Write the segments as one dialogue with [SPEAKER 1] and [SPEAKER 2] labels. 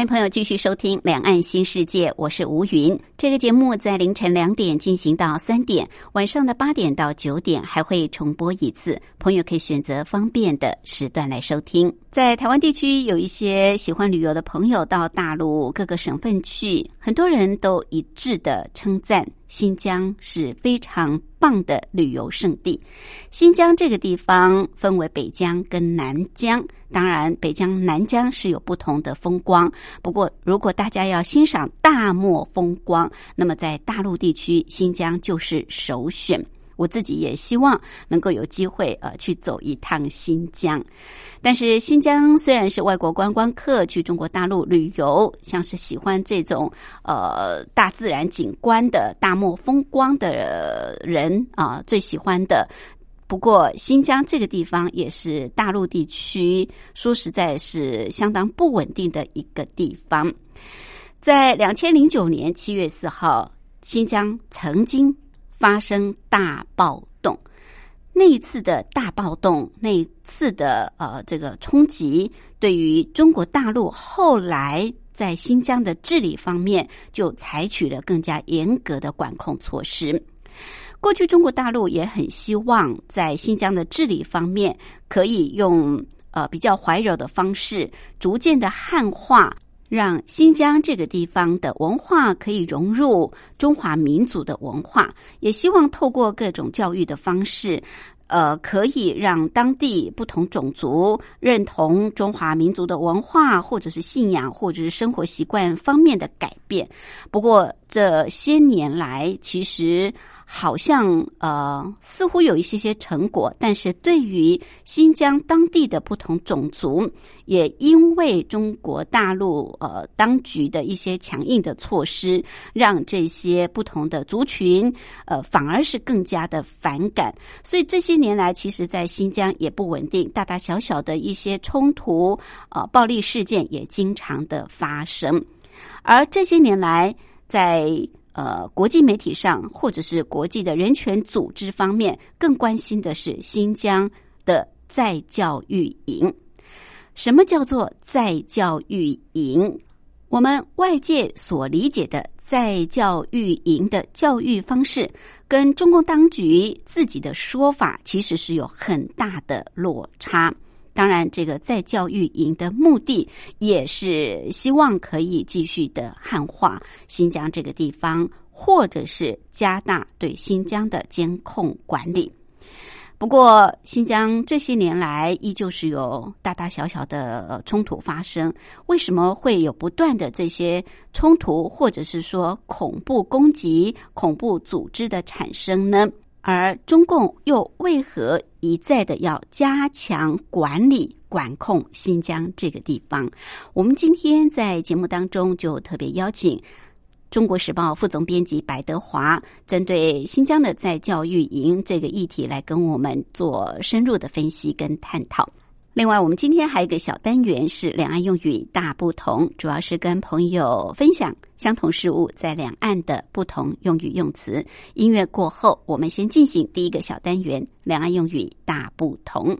[SPEAKER 1] 欢迎朋友继续收听《两岸新世界》，我是吴云。这个节目在凌晨两点进行到三点，晚上的八点到九点还会重播一次。朋友可以选择方便的时段来收听。在台湾地区，有一些喜欢旅游的朋友到大陆各个省份去，很多人都一致的称赞新疆是非常棒的旅游胜地。新疆这个地方分为北疆跟南疆，当然北疆、南疆是有不同的风光。不过，如果大家要欣赏大漠风光，那么在大陆地区，新疆就是首选。我自己也希望能够有机会呃去走一趟新疆。但是新疆虽然是外国观光客去中国大陆旅游，像是喜欢这种呃大自然景观的大漠风光的人啊，最喜欢的。不过新疆这个地方也是大陆地区，说实在是相当不稳定的一个地方。在两千零九年七月四号，新疆曾经发生大暴动。那一次的大暴动，那一次的呃这个冲击，对于中国大陆后来在新疆的治理方面，就采取了更加严格的管控措施。过去中国大陆也很希望在新疆的治理方面，可以用呃比较怀柔的方式，逐渐的汉化。让新疆这个地方的文化可以融入中华民族的文化，也希望透过各种教育的方式，呃，可以让当地不同种族认同中华民族的文化，或者是信仰，或者是生活习惯方面的改变。不过这些年来，其实。好像呃，似乎有一些些成果，但是对于新疆当地的不同种族，也因为中国大陆呃当局的一些强硬的措施，让这些不同的族群呃反而是更加的反感。所以这些年来，其实，在新疆也不稳定，大大小小的一些冲突呃暴力事件也经常的发生。而这些年来，在呃，国际媒体上或者是国际的人权组织方面，更关心的是新疆的在教育营。什么叫做在教育营？我们外界所理解的在教育营的教育方式，跟中共当局自己的说法，其实是有很大的落差。当然，这个在教育营的目的也是希望可以继续的汉化新疆这个地方，或者是加大对新疆的监控管理。不过，新疆这些年来依旧是有大大小小的冲突发生。为什么会有不断的这些冲突，或者是说恐怖攻击、恐怖组织的产生呢？而中共又为何一再的要加强管理管控新疆这个地方？我们今天在节目当中就特别邀请《中国时报》副总编辑白德华，针对新疆的在教育营这个议题来跟我们做深入的分析跟探讨。另外，我们今天还有一个小单元是两岸用语大不同，主要是跟朋友分享相同事物在两岸的不同用语用词。音乐过后，我们先进行第一个小单元：两岸用语大不同。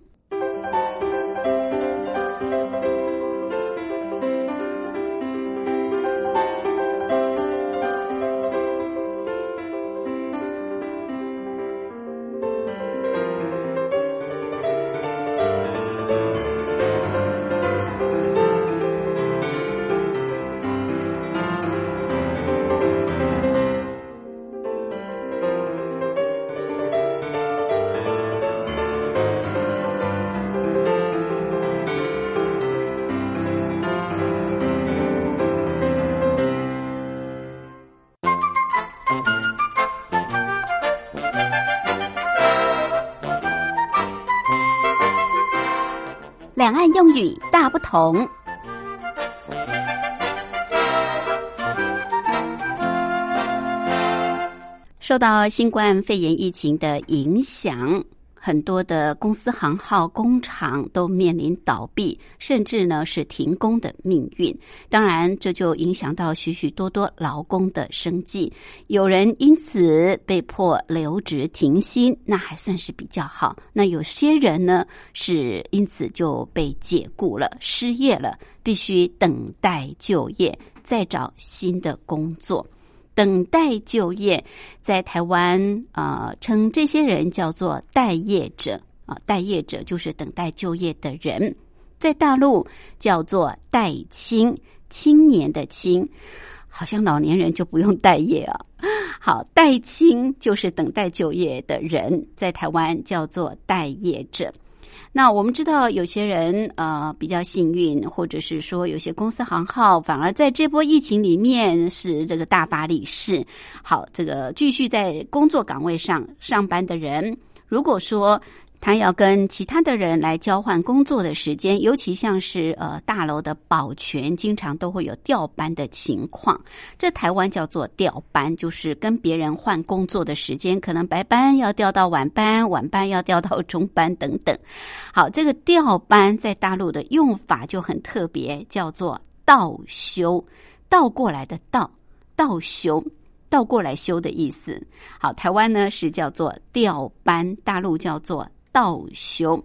[SPEAKER 1] 用语大不同。受到新冠肺炎疫情的影响。很多的公司行号、工厂都面临倒闭，甚至呢是停工的命运。当然，这就影响到许许多多劳工的生计。有人因此被迫留职停薪，那还算是比较好。那有些人呢是因此就被解雇了、失业了，必须等待就业，再找新的工作。等待就业，在台湾啊，称这些人叫做待业者啊，待业者就是等待就业的人。在大陆叫做待青，青年的青，好像老年人就不用待业啊。好，待青就是等待就业的人，在台湾叫做待业者。那我们知道，有些人呃比较幸运，或者是说有些公司行号反而在这波疫情里面是这个大发利市。好，这个继续在工作岗位上上班的人，如果说。他要跟其他的人来交换工作的时间，尤其像是呃大楼的保全，经常都会有调班的情况。这台湾叫做调班，就是跟别人换工作的时间，可能白班要调到晚班，晚班要调到中班等等。好，这个调班在大陆的用法就很特别，叫做倒休，倒过来的倒，倒休，倒过来休的意思。好，台湾呢是叫做调班，大陆叫做。倒休。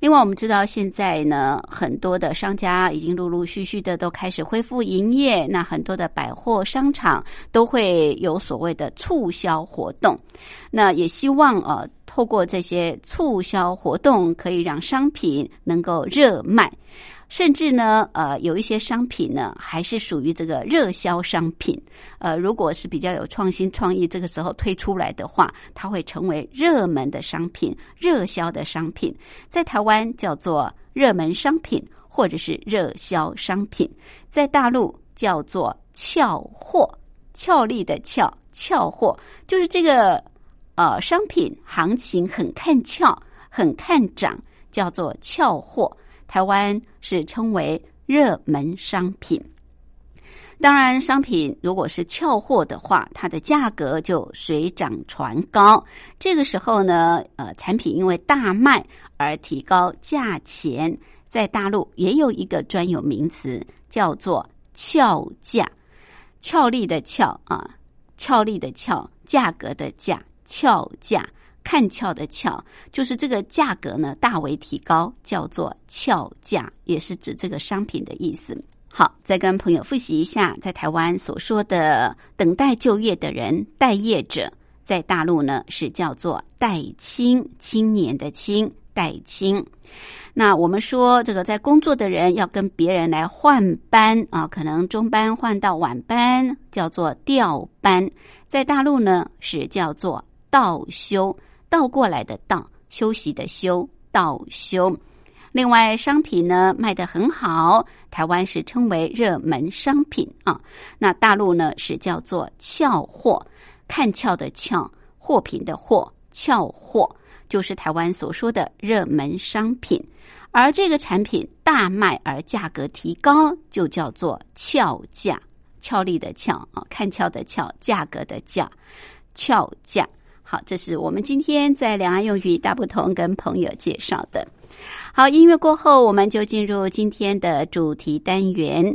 [SPEAKER 1] 另外，我们知道现在呢，很多的商家已经陆陆续续的都开始恢复营业。那很多的百货商场都会有所谓的促销活动。那也希望啊，透过这些促销活动，可以让商品能够热卖。甚至呢，呃，有一些商品呢，还是属于这个热销商品。呃，如果是比较有创新创意，这个时候推出来的话，它会成为热门的商品、热销的商品。在台湾叫做热门商品，或者是热销商品；在大陆叫做俏货，俏丽的俏，俏货就是这个呃商品行情很看俏、很看涨，叫做俏货。台湾是称为热门商品，当然，商品如果是俏货的话，它的价格就水涨船高。这个时候呢，呃，产品因为大卖而提高价钱，在大陆也有一个专有名词，叫做俏价，俏丽的俏啊，俏丽的俏，价格的价，俏价。看俏的俏，就是这个价格呢大为提高，叫做俏价，也是指这个商品的意思。好，再跟朋友复习一下，在台湾所说的等待就业的人，待业者，在大陆呢是叫做待青，青年的青，待青。那我们说这个在工作的人要跟别人来换班啊，可能中班换到晚班，叫做调班。在大陆呢是叫做倒休。倒过来的倒，休息的休，倒休。另外，商品呢卖的很好，台湾是称为热门商品啊。那大陆呢是叫做俏货，看俏的俏，货品的货，俏货就是台湾所说的热门商品。而这个产品大卖而价格提高，就叫做俏价，俏丽的俏啊，看俏的俏，价格的价，俏价。好，这是我们今天在两岸用语大不同跟朋友介绍的。好，音乐过后，我们就进入今天的主题单元。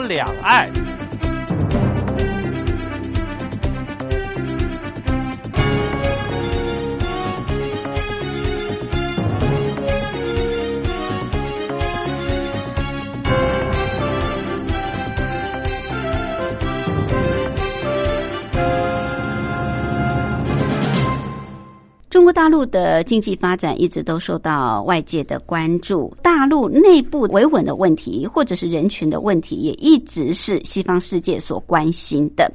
[SPEAKER 2] 两岸。
[SPEAKER 1] 国大陆的经济发展一直都受到外界的关注，大陆内部维稳的问题，或者是人群的问题，也一直是西方世界所关心的。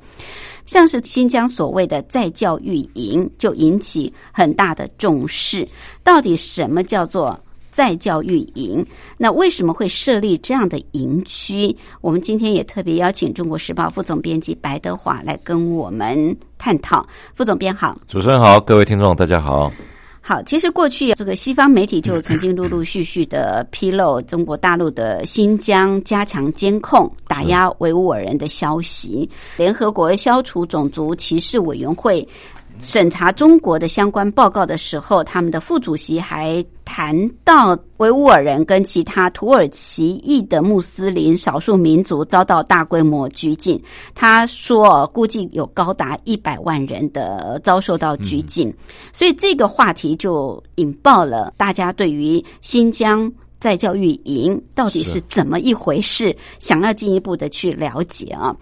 [SPEAKER 1] 像是新疆所谓的在教育营，就引起很大的重视。到底什么叫做？再教育营，那为什么会设立这样的营区？我们今天也特别邀请《中国时报》副总编辑白德华来跟我们探讨。副总编好，
[SPEAKER 3] 主持人好，各位听众大家好。
[SPEAKER 1] 好，其实过去这个西方媒体就曾经陆陆续续的披露中国大陆的新疆加强监控、打压维吾尔人的消息。联合国消除种族歧视委员会。审查中国的相关报告的时候，他们的副主席还谈到维吾尔人跟其他土耳其裔的穆斯林少数民族遭到大规模拘禁。他说，估计有高达一百万人的遭受到拘禁，所以这个话题就引爆了大家对于新疆在教育营到底是怎么一回事，想要进一步的去了解啊。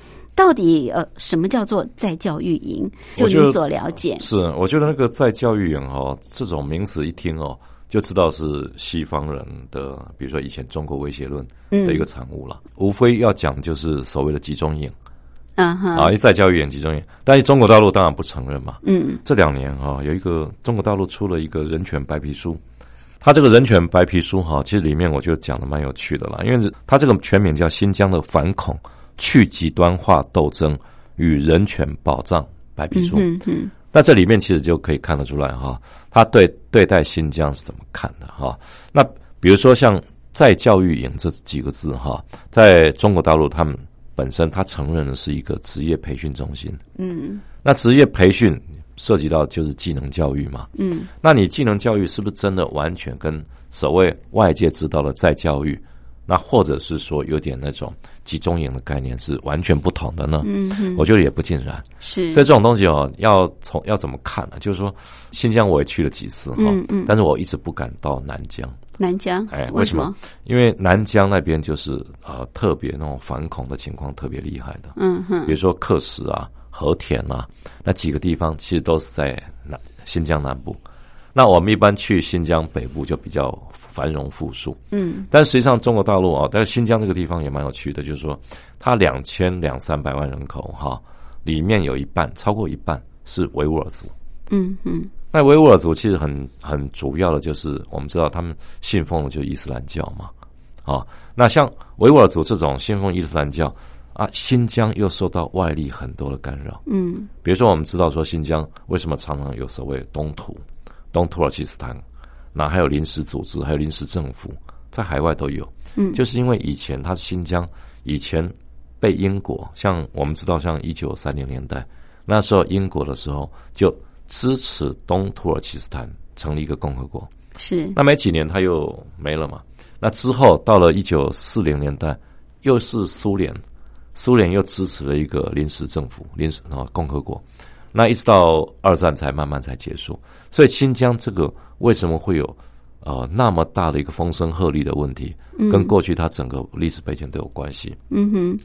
[SPEAKER 1] 到底呃，什么叫做在教育营？就你所了解，
[SPEAKER 3] 是我觉得那个在教育营哦，这种名词一听哦，就知道是西方人的，比如说以前中国威胁论的一个产物了。无非要讲就是所谓的集中营，
[SPEAKER 1] 嗯哼，
[SPEAKER 3] 啊，在教育营集中营，但是中国大陆当然不承认嘛。
[SPEAKER 1] 嗯，
[SPEAKER 3] 这两年哈，有一个中国大陆出了一个人权白皮书，它这个人权白皮书哈，其实里面我觉得讲的蛮有趣的啦，因为它这个全名叫《新疆的反恐》。去极端化斗争与人权保障白皮书，那这里面其实就可以看得出来哈，他对对待新疆是怎么看的哈？那比如说像在教育营这几个字哈，在中国大陆他们本身他承认的是一个职业培训中心，
[SPEAKER 1] 嗯，
[SPEAKER 3] 那职业培训涉及到就是技能教育嘛，
[SPEAKER 1] 嗯，
[SPEAKER 3] 那你技能教育是不是真的完全跟所谓外界知道的在教育？那或者是说有点那种集中营的概念是完全不同的呢？
[SPEAKER 1] 嗯，
[SPEAKER 3] 我觉得也不尽然。
[SPEAKER 1] 是，
[SPEAKER 3] 所以这种东西哦，要从要怎么看呢？就是说，新疆我也去了几次哈，
[SPEAKER 1] 嗯嗯，
[SPEAKER 3] 但是我一直不敢到南疆。
[SPEAKER 1] 南疆，
[SPEAKER 3] 哎，
[SPEAKER 1] 为
[SPEAKER 3] 什么？因为南疆那边就是呃特别那种反恐的情况特别厉害的。
[SPEAKER 1] 嗯哼，
[SPEAKER 3] 比如说克什啊、和田啊，那几个地方其实都是在南新疆南部。那我们一般去新疆北部就比较繁荣富庶，
[SPEAKER 1] 嗯，
[SPEAKER 3] 但实际上中国大陆啊，但是新疆这个地方也蛮有趣的，就是说它两千两三百万人口哈，里面有一半超过一半是维吾尔族，
[SPEAKER 1] 嗯嗯，
[SPEAKER 3] 那维吾尔族其实很很主要的就是我们知道他们信奉的就是伊斯兰教嘛，啊，那像维吾尔族这种信奉伊斯兰教啊，新疆又受到外力很多的干扰，
[SPEAKER 1] 嗯，
[SPEAKER 3] 比如说我们知道说新疆为什么常常有所谓东土。东土耳其斯坦，那还有临时组织，还有临时政府，在海外都有。
[SPEAKER 1] 嗯，
[SPEAKER 3] 就是因为以前它新疆以前被英国，像我们知道，像一九三零年代那时候，英国的时候就支持东土耳其斯坦成立一个共和国。
[SPEAKER 1] 是。
[SPEAKER 3] 那没几年它又没了嘛？那之后到了一九四零年代，又是苏联，苏联又支持了一个临时政府，临时啊共和国。那一直到二战才慢慢才结束，所以新疆这个为什么会有呃那么大的一个风声鹤唳的问题，跟过去它整个历史背景都有关系。
[SPEAKER 1] 嗯哼，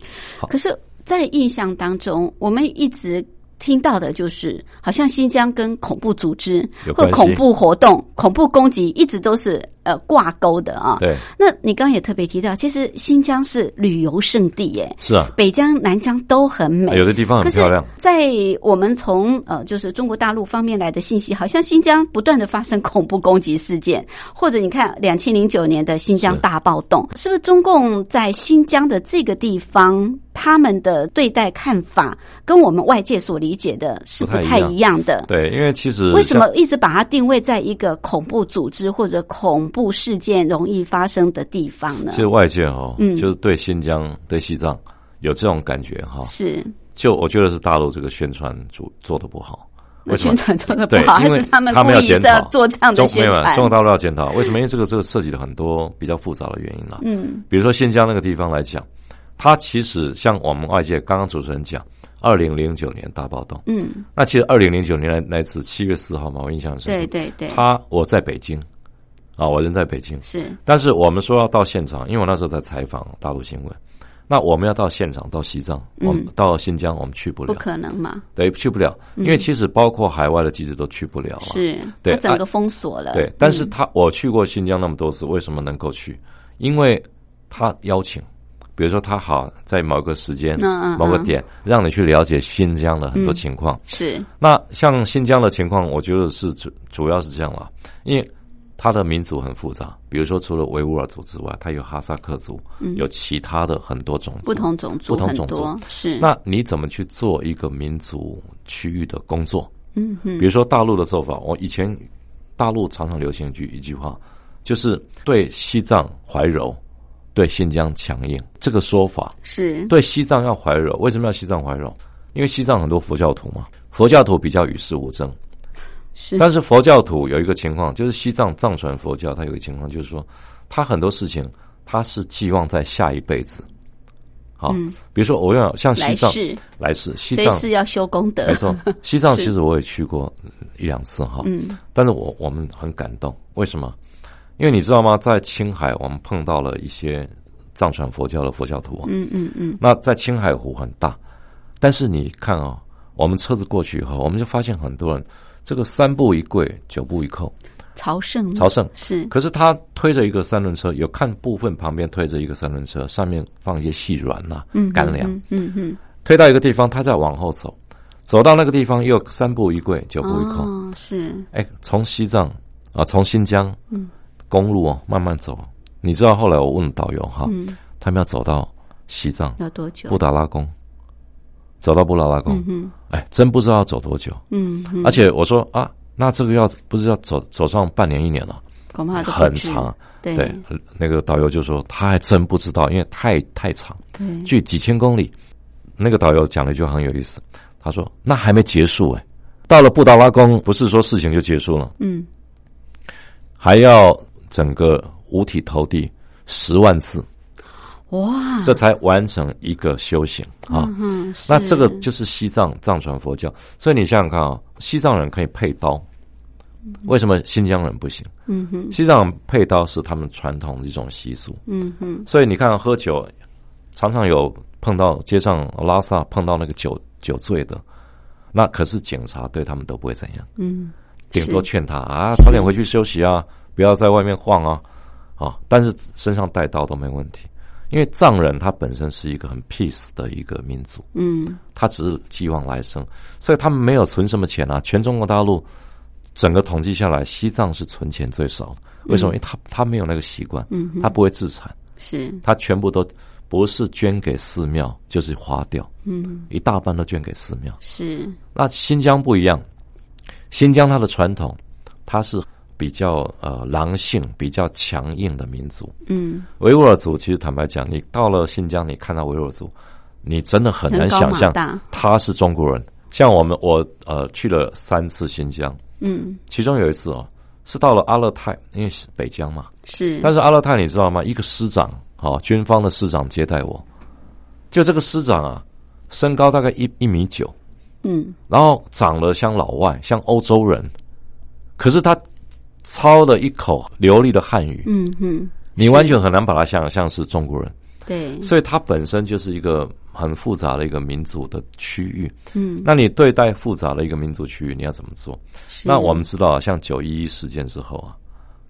[SPEAKER 1] 可是，在印象当中，我们一直听到的就是，好像新疆跟恐怖组织或恐怖活动、恐怖攻击一直都是呃挂钩的啊。
[SPEAKER 3] 对，
[SPEAKER 1] 那你刚刚也特别提到，其实新疆是旅游胜地耶，
[SPEAKER 3] 是啊，
[SPEAKER 1] 北疆、南疆都很美，
[SPEAKER 3] 有的地方很漂亮。
[SPEAKER 1] 在我们从呃，就是中国大陆方面来的信息，好像新疆不断的发生恐怖攻击事件，或者你看两千零九年的新疆大暴动，是不是中共在新疆的这个地方？他们的对待看法跟我们外界所理解的是不太一样的。
[SPEAKER 3] 对，因为其实
[SPEAKER 1] 为什么一直把它定位在一个恐怖组织或者恐怖事件容易发生的地方呢？
[SPEAKER 3] 其实外界哦，嗯，就是对新疆、对西藏有这种感觉哈。
[SPEAKER 1] 是，
[SPEAKER 3] 就我觉得是大陆这个宣传做做的不好。
[SPEAKER 1] 宣传做的不好，还是他们
[SPEAKER 3] 他们要检讨
[SPEAKER 1] 做这样的宣传？
[SPEAKER 3] 中国大陆要检讨，为什么？因为这个这个涉及了很多比较复杂的原因了。嗯，比如说新疆那个地方来讲。它其实像我们外界刚刚主持人讲，二零零九年大暴动，嗯，那其实二零零九年那那次七月四号嘛，我印象深。
[SPEAKER 1] 对对对。
[SPEAKER 3] 他我在北京，啊，我人在北京。
[SPEAKER 1] 是。
[SPEAKER 3] 但是我们说要到现场，因为我那时候在采访大陆新闻，那我们要到现场到西藏，我们到新疆，我们去不了。
[SPEAKER 1] 不可能嘛？
[SPEAKER 3] 对，去不了，因为其实包括海外的记者都去不了。
[SPEAKER 1] 是。
[SPEAKER 3] 对。
[SPEAKER 1] 整个封锁了。
[SPEAKER 3] 对，但是他我去过新疆那么多次，为什么能够去？因为他邀请。比如说，他好在某个时间、某个点，让你去了解新疆的很多情况。
[SPEAKER 1] 是。
[SPEAKER 3] 那像新疆的情况，我觉得是主主要是这样了，因为它的民族很复杂。比如说，除了维吾尔族之外，它有哈萨克族，有其他的很多种族，
[SPEAKER 1] 不同种族，
[SPEAKER 3] 不同种族
[SPEAKER 1] 是。
[SPEAKER 3] 那你怎么去做一个民族区域的工作？嗯嗯。比如说大陆的做法，我以前大陆常常流行一句一句话，就是对西藏怀柔。对新疆强硬这个说法
[SPEAKER 1] 是
[SPEAKER 3] 对西藏要怀柔，为什么要西藏怀柔？因为西藏很多佛教徒嘛，佛教徒比较与世无争。
[SPEAKER 1] 是，
[SPEAKER 3] 但是佛教徒有一个情况，就是西藏藏传佛教，它有一个情况，就是说，他很多事情他是寄望在下一辈子。好，比如说我要像西藏，来世西藏
[SPEAKER 1] 是要修功德。
[SPEAKER 3] 没错，西藏其实我也去过一两次哈，嗯，但是我我们很感动，为什么？因为你知道吗，在青海我们碰到了一些藏传佛教的佛教徒。嗯嗯嗯。那在青海湖很大，但是你看啊，我们车子过去以后，我们就发现很多人这个三步一跪，九步一叩，
[SPEAKER 1] 朝圣。
[SPEAKER 3] 朝圣
[SPEAKER 1] 是。
[SPEAKER 3] 可是他推着一个三轮车，有看部分旁边推着一个三轮车，上面放一些细软呐，嗯干粮。嗯嗯。推到一个地方，他再往后走，走到那个地方又三步一跪，九步一叩。
[SPEAKER 1] 哦，是。
[SPEAKER 3] 哎，从西藏啊，从新疆。嗯。公路哦，慢慢走。你知道后来我问导游哈，嗯他们要走到西藏
[SPEAKER 1] 要多久？
[SPEAKER 3] 布达拉宫，走到布达拉宫，哎，真不知道要走多久。嗯，而且我说啊，那这个要不是要走走上半年一年了，
[SPEAKER 1] 恐怕
[SPEAKER 3] 很长。对，那个导游就说他还真不知道，因为太太长，距几千公里。那个导游讲了一句很有意思，他说那还没结束哎，到了布达拉宫，不是说事情就结束了，嗯，还要。整个五体投地十万次，
[SPEAKER 1] 哇！
[SPEAKER 3] 这才完成一个修行啊。那这个就是西藏藏传佛教，所以你想想看啊，西藏人可以配刀，为什么新疆人不行？嗯哼，西藏配刀是他们传统的一种习俗。嗯哼，所以你看喝酒，常常有碰到街上拉萨碰到那个酒酒醉的，那可是警察对他们都不会怎样。嗯，顶多劝他啊，早点回去休息啊。不要在外面晃啊，啊！但是身上带刀都没问题，因为藏人他本身是一个很 peace 的一个民族，嗯，他只是寄望来生，所以他们没有存什么钱啊。全中国大陆整个统计下来，西藏是存钱最少的。为什么？因为他他没有那个习惯，嗯，他不会自产，
[SPEAKER 1] 是，
[SPEAKER 3] 他全部都不是捐给寺庙，就是花掉，嗯，一大半都捐给寺庙。
[SPEAKER 1] 是，
[SPEAKER 3] 那新疆不一样，新疆它的传统，它是。比较呃狼性、比较强硬的民族，嗯，维吾尔族其实坦白讲，你到了新疆，你看到维吾尔族，你真的很难想象他是中国人。像我们，我呃去了三次新疆，嗯，其中有一次哦，是到了阿勒泰，因为是北疆嘛，
[SPEAKER 1] 是。
[SPEAKER 3] 但是阿勒泰你知道吗？一个师长，哦，军方的师长接待我，就这个师长啊，身高大概一一米九，嗯，然后长得像老外，像欧洲人，可是他。操了一口流利的汉语，嗯哼，你完全很难把它想象是中国人，
[SPEAKER 1] 对，
[SPEAKER 3] 所以它本身就是一个很复杂的一个民族的区域，嗯，那你对待复杂的一个民族区域，你要怎么做？那我们知道，像九一一事件之后啊，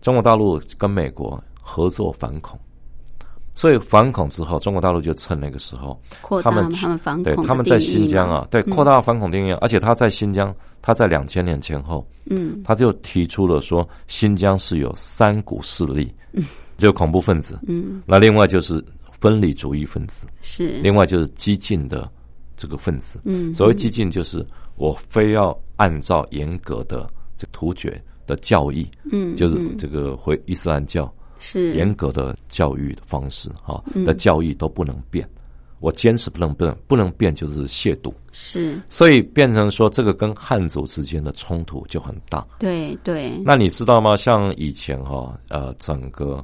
[SPEAKER 3] 中国大陆跟美国合作反恐，所以反恐之后，中国大陆就趁那个时候，
[SPEAKER 1] 扩大
[SPEAKER 3] 他们
[SPEAKER 1] 反
[SPEAKER 3] 对
[SPEAKER 1] 恐对
[SPEAKER 3] 他们在新疆啊，对扩大反恐定义，而且他在新疆，他在两千年前后，
[SPEAKER 1] 嗯。
[SPEAKER 3] 他就提出了说，新疆是有三股势力，就恐怖分子，
[SPEAKER 1] 嗯。
[SPEAKER 3] 那另外就是分离主义分子，
[SPEAKER 1] 是。
[SPEAKER 3] 另外就是激进的这个分子。
[SPEAKER 1] 嗯。
[SPEAKER 3] 所谓激进，就是我非要按照严格的这突厥的教义，
[SPEAKER 1] 嗯
[SPEAKER 3] 就是
[SPEAKER 1] 嗯。
[SPEAKER 3] 这个回伊斯兰教
[SPEAKER 1] 是。
[SPEAKER 3] 严格的教育的方式，哈
[SPEAKER 1] 嗯。
[SPEAKER 3] 的教育都不能变。我坚持不能变，不能变就是亵渎，
[SPEAKER 1] 是。
[SPEAKER 3] 所以变成说这个跟汉族之间的冲突就很大。
[SPEAKER 1] 对对。
[SPEAKER 3] 那你知道吗？像以前哈、呃，整个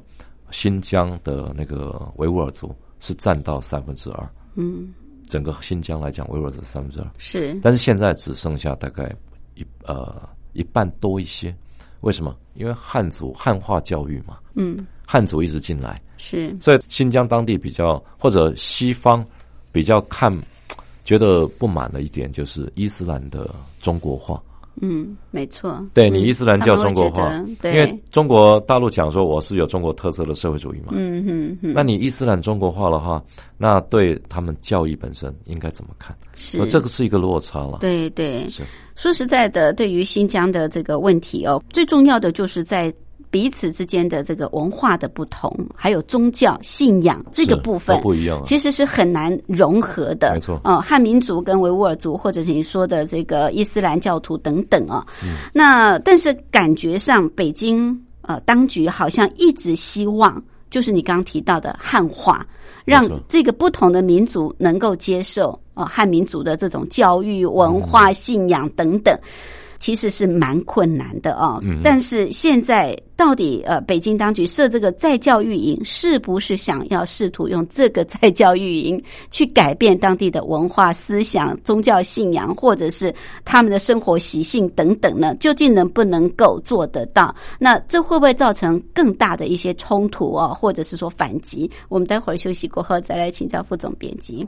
[SPEAKER 3] 新疆的那个维吾尔族是占到三分之二，
[SPEAKER 1] 嗯。
[SPEAKER 3] 整个新疆来讲，维吾尔族三分之二，
[SPEAKER 1] 是。
[SPEAKER 3] 但是现在只剩下大概一呃一半多一些。为什么？因为汉族汉化教育嘛，
[SPEAKER 1] 嗯
[SPEAKER 3] 汉族一直进来，
[SPEAKER 1] 是
[SPEAKER 3] 所以新疆当地比较或者西方比较看觉得不满的一点就是伊斯兰的中国化。
[SPEAKER 1] 嗯没错。
[SPEAKER 3] 对
[SPEAKER 1] 嗯
[SPEAKER 3] 你伊斯兰教中国化，因为中国大陆讲说我是有中国特色的社会主义嘛，
[SPEAKER 1] 嗯嗯嗯。
[SPEAKER 3] 那你伊斯兰中国化的话，那对他们教育本身应该怎么看？
[SPEAKER 1] 是。
[SPEAKER 3] 呃这个是一个落差了。
[SPEAKER 1] 对对。
[SPEAKER 3] 是。
[SPEAKER 1] 说实在的，对于新疆的这个问题哦，最重要的就是在彼此之间的这个文化的不同，还有宗教信仰这个部分
[SPEAKER 3] 不一样啊。
[SPEAKER 1] 其实是很难融合的。
[SPEAKER 3] 没错。
[SPEAKER 1] 哦，汉民族跟维吾尔族，或者是你说的这个伊斯兰教徒等等啊、
[SPEAKER 3] 嗯。
[SPEAKER 1] 那但是感觉上，北京呃当局好像一直希望，就是你刚刚提到的汉化，让这个不同的民族能够接受呃汉民族的这种教育、文化、信仰等等。其实是蛮困难的哦，
[SPEAKER 3] 嗯
[SPEAKER 1] 但是现在到底呃，北京当局设这个再教育营，是不是想要试图用这个再教育营去改变当地的文化、思想、宗教信仰，或者是他们的生活习性等等呢？究竟能不能够做得到？那这会不会造成更大的一些冲突哦，或者是说反击？我们待会儿休息过后再来请教副总编辑。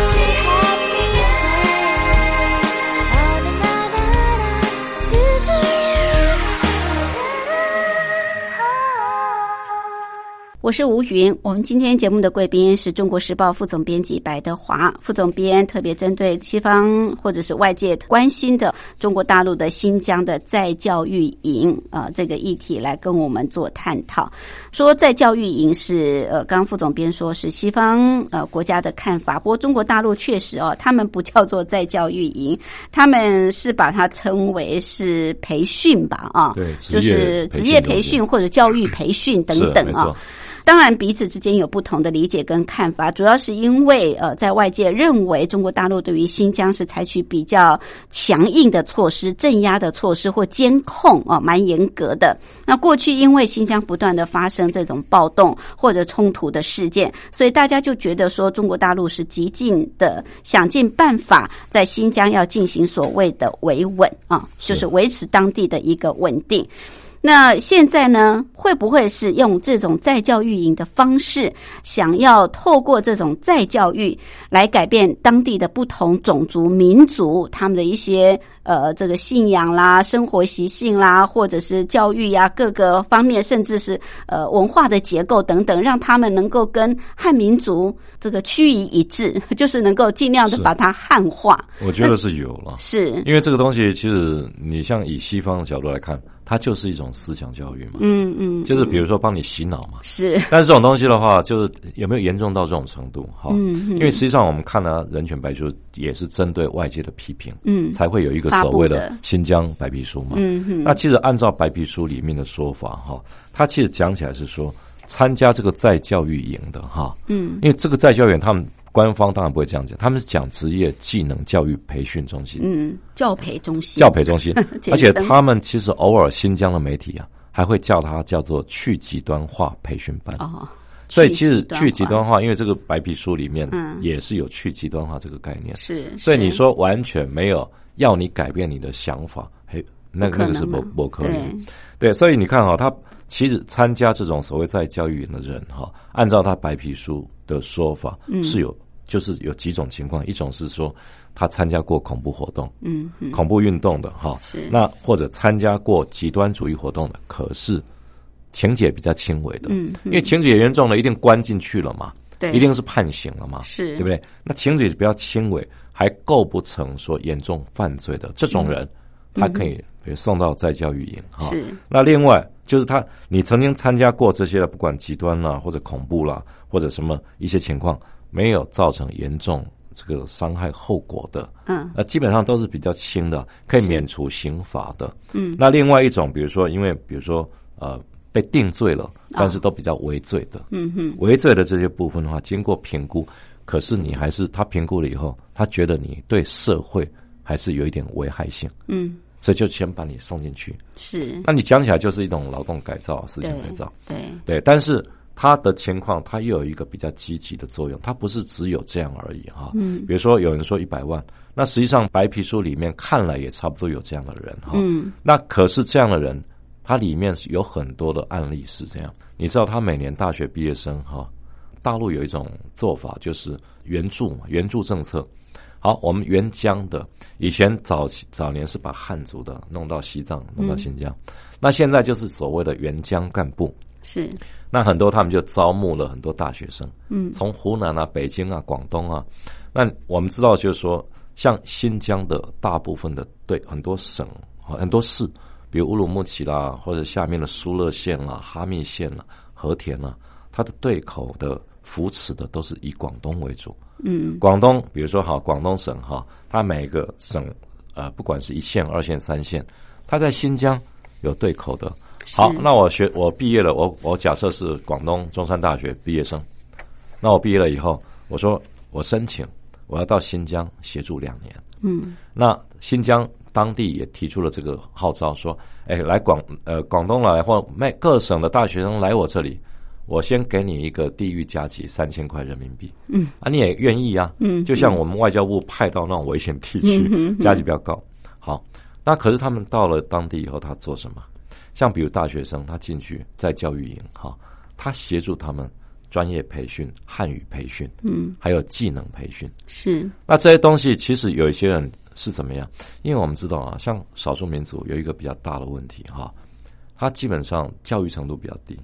[SPEAKER 4] Thank you.
[SPEAKER 1] 我是吴云，我们今天节目的贵宾是中国时报副总编辑白德华副总编，特别针对西方或者是外界关心的中国大陆的新疆的在教育营啊、呃、这个议题来跟我们做探讨。说在教育营是呃，刚刚副总编说是西方呃国家的看法，不过中国大陆确实哦，他们不叫做在教育营，他们是把它称为是培训吧啊，
[SPEAKER 3] 对
[SPEAKER 1] 就是职业培训或者教育培训等等啊。当然，彼此之间有不同的理解跟看法，主要是因为呃，在外界认为中国大陆对于新疆是采取比较强硬的措施、镇压的措施或监控啊，蛮严格的。那过去因为新疆不断的发生这种暴动或者冲突的事件，所以大家就觉得说中国大陆是极尽的想尽办法在新疆要进行所谓的维稳啊，就是维持当地的一个稳定。那现在呢，会不会是用这种再教育营的方式，想要透过这种再教育来改变当地的不同种族、民族他们的一些呃这个信仰啦、生活习性啦，或者是教育呀各个方面，甚至是呃文化的结构等等，让他们能够跟汉民族这个趋于一致，就是能够尽量的把它汉化。
[SPEAKER 3] 我觉得是有了。
[SPEAKER 1] 是，
[SPEAKER 3] 因为这个东西，其实你像以西方的角度来看，它就是一种思想教育嘛，
[SPEAKER 1] 嗯嗯，
[SPEAKER 3] 就是比如说帮你洗脑嘛。
[SPEAKER 1] 是，
[SPEAKER 3] 但是这种东西的话，就是有没有严重到这种程度？哈、
[SPEAKER 1] 嗯嗯。
[SPEAKER 3] 因为实际上我们看了人权白书，也是针对外界的批评，
[SPEAKER 1] 嗯。
[SPEAKER 3] 才会有一个所谓的新疆白皮书嘛。
[SPEAKER 1] 嗯嗯。
[SPEAKER 3] 那其实按照白皮书里面的说法，哈，它其实讲起来是说，参加这个再教育营的哈，
[SPEAKER 1] 嗯。
[SPEAKER 3] 因为这个再教育营他们官方当然不会这样讲，他们是讲职业技能教育培训中心。
[SPEAKER 1] 嗯，教培中心，
[SPEAKER 3] 教培中心，而且他们其实偶尔新疆的媒体啊，还会叫它叫做去极端化培训班。
[SPEAKER 1] 哦，
[SPEAKER 3] 所以其实去
[SPEAKER 1] 去
[SPEAKER 3] 极端化，因为这个白皮书里面
[SPEAKER 1] 嗯。
[SPEAKER 3] 也是有去极端化这个概念，
[SPEAKER 1] 是，
[SPEAKER 3] 所以你
[SPEAKER 1] 是
[SPEAKER 3] 说完全没有要你改变你的想法，嘿，那个那个是不不可
[SPEAKER 1] 对
[SPEAKER 3] 能。对，所以你看哈、他其实参加这种所谓在教育营的人哈、按照他白皮书的说法、
[SPEAKER 1] 嗯。
[SPEAKER 3] 是有，就是有几种情况，一种是说他参加过恐怖活动，
[SPEAKER 1] 嗯嗯，
[SPEAKER 3] 恐怖运动的哈，那或者参加过极端主义活动的，可是情节比较轻微的，
[SPEAKER 1] 嗯嗯。
[SPEAKER 3] 因为情节严重了，一定关进去了嘛，
[SPEAKER 1] 对，
[SPEAKER 3] 一定是判刑了嘛，
[SPEAKER 1] 是。
[SPEAKER 3] 对不对？那情节比较轻微，还构不成说严重犯罪的这种人，他可以比如送到在教育营哈。
[SPEAKER 1] 是。
[SPEAKER 3] 那另外就是他，你曾经参加过这些的，不管极端啦，或者恐怖啦，或者什么一些情况，没有造成严重这个伤害后果的，
[SPEAKER 1] 嗯。
[SPEAKER 3] 呃，基本上都是比较轻的，可以免除刑罚的。
[SPEAKER 1] 嗯。
[SPEAKER 3] 那另外一种，比如说，因为比如说呃被定罪了，但是都比较违罪的，
[SPEAKER 1] 嗯哼。
[SPEAKER 3] 违罪的这些部分的话，经过评估，可是你还是他评估了以后，他觉得你对社会还是有一点危害性，
[SPEAKER 1] 嗯
[SPEAKER 3] 所以就先把你送进去。
[SPEAKER 1] 是，
[SPEAKER 3] 那你讲起来就是一种劳动改造、思想改造，
[SPEAKER 1] 对
[SPEAKER 3] 对。但是他的情况，他又有一个比较积极的作用，它不是只有这样而已哈。
[SPEAKER 1] 嗯
[SPEAKER 3] 比如说有人说一百万，那实际上白皮书里面看了也差不多有这样的人哈。
[SPEAKER 1] 嗯
[SPEAKER 3] 那可是这样的人，他里面是有很多的案例是这样。你知道，他每年大学毕业生哈，大陆有一种做法就是援助嘛，援助政策。好，我们援疆的以前早期早年是把汉族的弄到西藏，弄到新疆，那现在就是所谓的援疆干部。
[SPEAKER 1] 是
[SPEAKER 3] 那很多他们就招募了很多大学生，
[SPEAKER 1] 嗯
[SPEAKER 3] 从湖南啊、北京啊、广东啊。那我们知道，就是说，像新疆的大部分的对很多省、很多市，比如乌鲁木齐啦，或者下面的苏勒县啦、哈密县啦、和田啦，它的对口的扶持的都是以广东为主。
[SPEAKER 1] 嗯
[SPEAKER 3] 广东，比如说哈，广东省哈，它每个省呃，不管是一线、二线、三线，它在新疆有对口的。好，那我学我毕业了，我我假设是广东中山大学毕业生，那我毕业了以后，我说我申请，我要到新疆协助两年。
[SPEAKER 1] 嗯
[SPEAKER 3] 那新疆当地也提出了这个号召，说：“哎，来广呃广东来或每各省的大学生来我这里，我先给你一个地域加急三千块人民币。
[SPEAKER 1] 嗯
[SPEAKER 3] 啊，你也愿意啊？
[SPEAKER 1] 嗯
[SPEAKER 3] 就像我们外交部派到那种危险地区，
[SPEAKER 1] 嗯哼
[SPEAKER 3] 加急比较高。好，那可是他们到了当地以后，他做什么？像比如大学生，他进去在教育营，哈，他协助他们专业培训、汉语培训，
[SPEAKER 1] 嗯
[SPEAKER 3] 还有技能培训。
[SPEAKER 1] 是
[SPEAKER 3] 那这些东西其实有一些人是怎么样？因为我们知道啊，像少数民族有一个比较大的问题哈，他基本上教育程度比较低，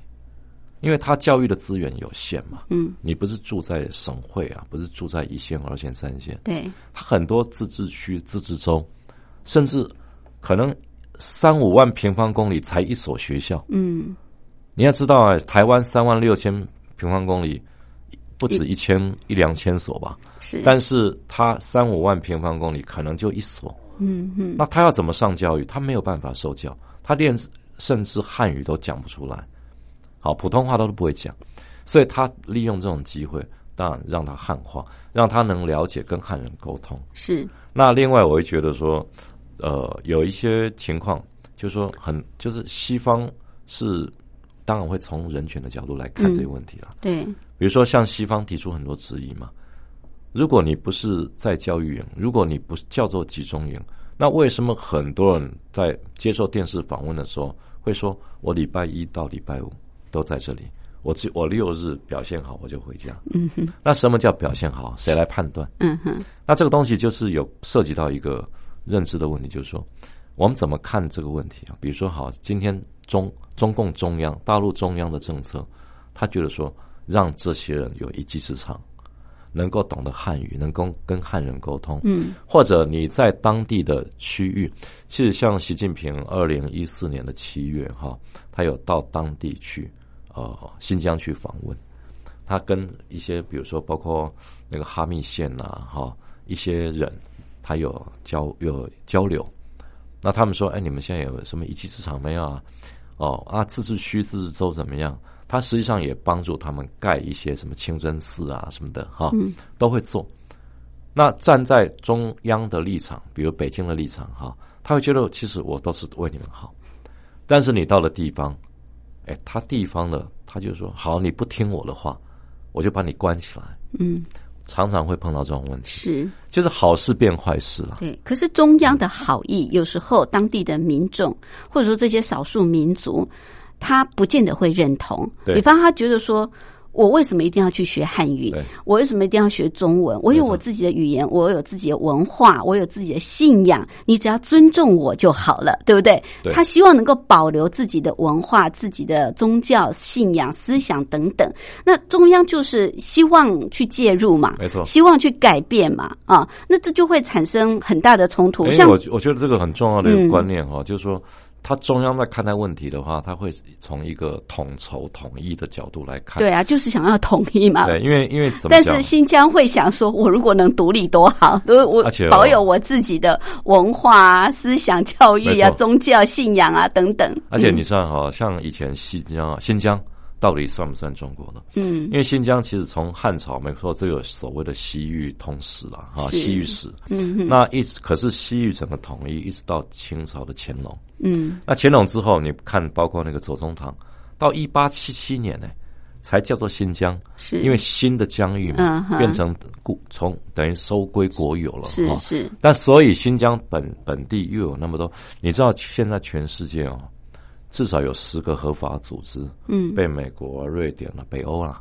[SPEAKER 3] 因为他教育的资源有限嘛。
[SPEAKER 1] 嗯
[SPEAKER 3] 你不是住在省会啊，不是住在一线、二线、三线，
[SPEAKER 1] 对
[SPEAKER 3] 他很多自治区、自治州，甚至可能三五万平方公里才一所学校。
[SPEAKER 1] 嗯
[SPEAKER 3] 你要知道啊，台湾三万六千平方公里，不止一千一两千所吧。
[SPEAKER 1] 是
[SPEAKER 3] 但是他三五万平方公里可能就一所，
[SPEAKER 1] 嗯嗯
[SPEAKER 3] 那他要怎么上教育？他没有办法受教，他连甚至汉语都讲不出来，好，普通话都不会讲，所以他利用这种机会，当然让他汉化，让他能了解跟汉人沟通。
[SPEAKER 1] 是
[SPEAKER 3] 那另外，我会觉得说，呃，有一些情况，就是说很，就是西方是当然会从人权的角度来看这个问题了。
[SPEAKER 1] 对
[SPEAKER 3] 比如说，像西方提出很多质疑嘛，如果你不是在教育营，如果你不是叫做集中营，那为什么很多人在接受电视访问的时候会说，我礼拜一到礼拜五都在这里，我只我六日表现好我就回家。
[SPEAKER 1] 嗯哼
[SPEAKER 3] 那什么叫表现好？谁来判断？
[SPEAKER 1] 嗯哼
[SPEAKER 3] 那这个东西就是有涉及到一个认知的问题，就是说我们怎么看这个问题啊？比如说，好，今天中中共中央、大陆中央的政策，他觉得说让这些人有一技之长，能够懂得汉语，能够跟汉人沟通，
[SPEAKER 1] 嗯
[SPEAKER 3] 或者你在当地的区域，其实像习近平二零一四年的七月哈，他有到当地去，呃，新疆去访问，他跟一些比如说包括那个哈密县呐、哈一些人，他有交有交流，那他们说，哎，你们现在有什么一技之长没有啊？哦啊，自治区、自治州怎么样？他实际上也帮助他们盖一些什么清真寺啊什么的哈，
[SPEAKER 1] 嗯
[SPEAKER 3] 都会做。那站在中央的立场，比如北京的立场哈，他会觉得其实我都是为你们好，但是你到了地方，哎，他地方的他就说好，你不听我的话，我就把你关起来。
[SPEAKER 1] 嗯
[SPEAKER 3] 常常会碰到这种问题，
[SPEAKER 1] 是
[SPEAKER 3] 就是好事变坏事了。
[SPEAKER 1] 对，可是中央的好意，有时候当地的民众或者说这些少数民族，他不见得会认同。
[SPEAKER 3] 对
[SPEAKER 1] 比方他觉得说。我为什么一定要去学汉语？我为什么一定要学中文？我有我自己的语言，我有自己的文化，我有自己的信仰。你只要尊重我就好了，对不对？
[SPEAKER 3] 对
[SPEAKER 1] 他希望能够保留自己的文化、自己的宗教信仰、思想等等。那中央就是希望去介入嘛，
[SPEAKER 3] 没错
[SPEAKER 1] 希望去改变嘛，啊，那这就会产生很大的冲突。像
[SPEAKER 3] 我我觉得这个很重要的一
[SPEAKER 1] 嗯
[SPEAKER 3] 个观念哈、就是说，他中央在看待问题的话，他会从一个统筹统一的角度来看。
[SPEAKER 1] 对啊，就是想要统一嘛。
[SPEAKER 3] 对，因为因为怎么讲
[SPEAKER 1] 但是？新疆会想说，我如果能独立多好，我我
[SPEAKER 3] 而且哦
[SPEAKER 1] 保有我自己的文化啊、思想教育啊、宗教信仰啊等等。
[SPEAKER 3] 而且你算哈，像以前新疆啊，新疆到底算不算中国呢？
[SPEAKER 1] 嗯
[SPEAKER 3] 因为新疆其实从汉朝，没错，这有所谓的西域通史了哈，西域史。
[SPEAKER 1] 嗯嗯
[SPEAKER 3] 那一直可是西域整个统一，一直到清朝的乾隆。
[SPEAKER 1] 嗯
[SPEAKER 3] 那乾隆之后，你看，包括那个左宗棠，到一八七七年呢，才叫做新疆，
[SPEAKER 1] 是
[SPEAKER 3] 因为新的疆域嘛，
[SPEAKER 1] 嗯
[SPEAKER 3] 变成故从等于收归国有了哈。
[SPEAKER 1] 是是
[SPEAKER 3] 但所以新疆本本地又有那么多，你知道现在全世界哦，至少有十个合法组织，
[SPEAKER 1] 嗯
[SPEAKER 3] 被美国、啊、瑞典了、北欧啊，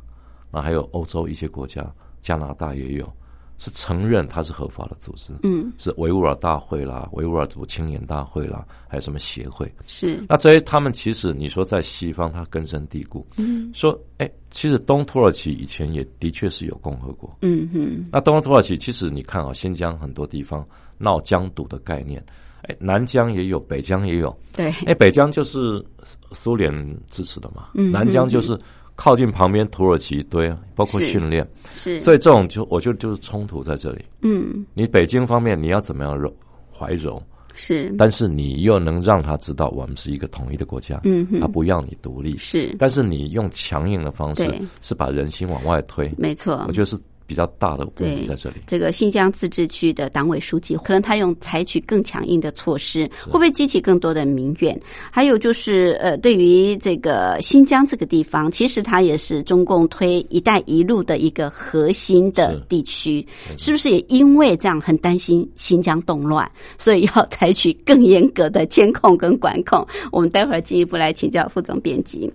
[SPEAKER 3] 那还有欧洲一些国家，加拿大也有，是承认它是合法的组织，
[SPEAKER 1] 嗯
[SPEAKER 3] 是维吾尔大会啦、维吾尔族青年大会啦，还有什么协会？
[SPEAKER 1] 是
[SPEAKER 3] 那这些他们其实你说在西方，它根深蒂固。
[SPEAKER 1] 嗯
[SPEAKER 3] 说，哎，其实东土耳其以前也的确是有共和国。
[SPEAKER 1] 嗯哼
[SPEAKER 3] 那东土耳其其实你看啊，新疆很多地方闹疆独的概念，哎，南疆也有，北疆也有。
[SPEAKER 1] 对。
[SPEAKER 3] 哎，北疆就是苏苏联支持的嘛，
[SPEAKER 1] 嗯
[SPEAKER 3] 南疆就是靠近旁边土耳其一堆啊，包括训练，
[SPEAKER 1] 是，
[SPEAKER 3] 所以这种就我觉得就是冲突在这里。
[SPEAKER 1] 嗯。
[SPEAKER 3] 你北京方面你要怎么样柔怀柔，
[SPEAKER 1] 是。
[SPEAKER 3] 但是你又能让他知道我们是一个统一的国家，
[SPEAKER 1] 嗯哼
[SPEAKER 3] 他不要你独立，
[SPEAKER 1] 是。
[SPEAKER 3] 但是你用强硬的方式
[SPEAKER 1] 对。
[SPEAKER 3] 是把人心往外推，
[SPEAKER 1] 没错。
[SPEAKER 3] 我觉得是比较大的问题
[SPEAKER 1] 对
[SPEAKER 3] 在这里。
[SPEAKER 1] 这个新疆自治区的党委书记，可能他用采取更强硬的措施，会不会激起更多的民怨？还有就是，呃，对于这个新疆这个地方，其实它也是中共推“一带一路”的一个核心的地区，是不是也因为这样很担心新疆动乱，所以要采取更严格的监控跟管控？我们待会儿进一步来请教副总编辑。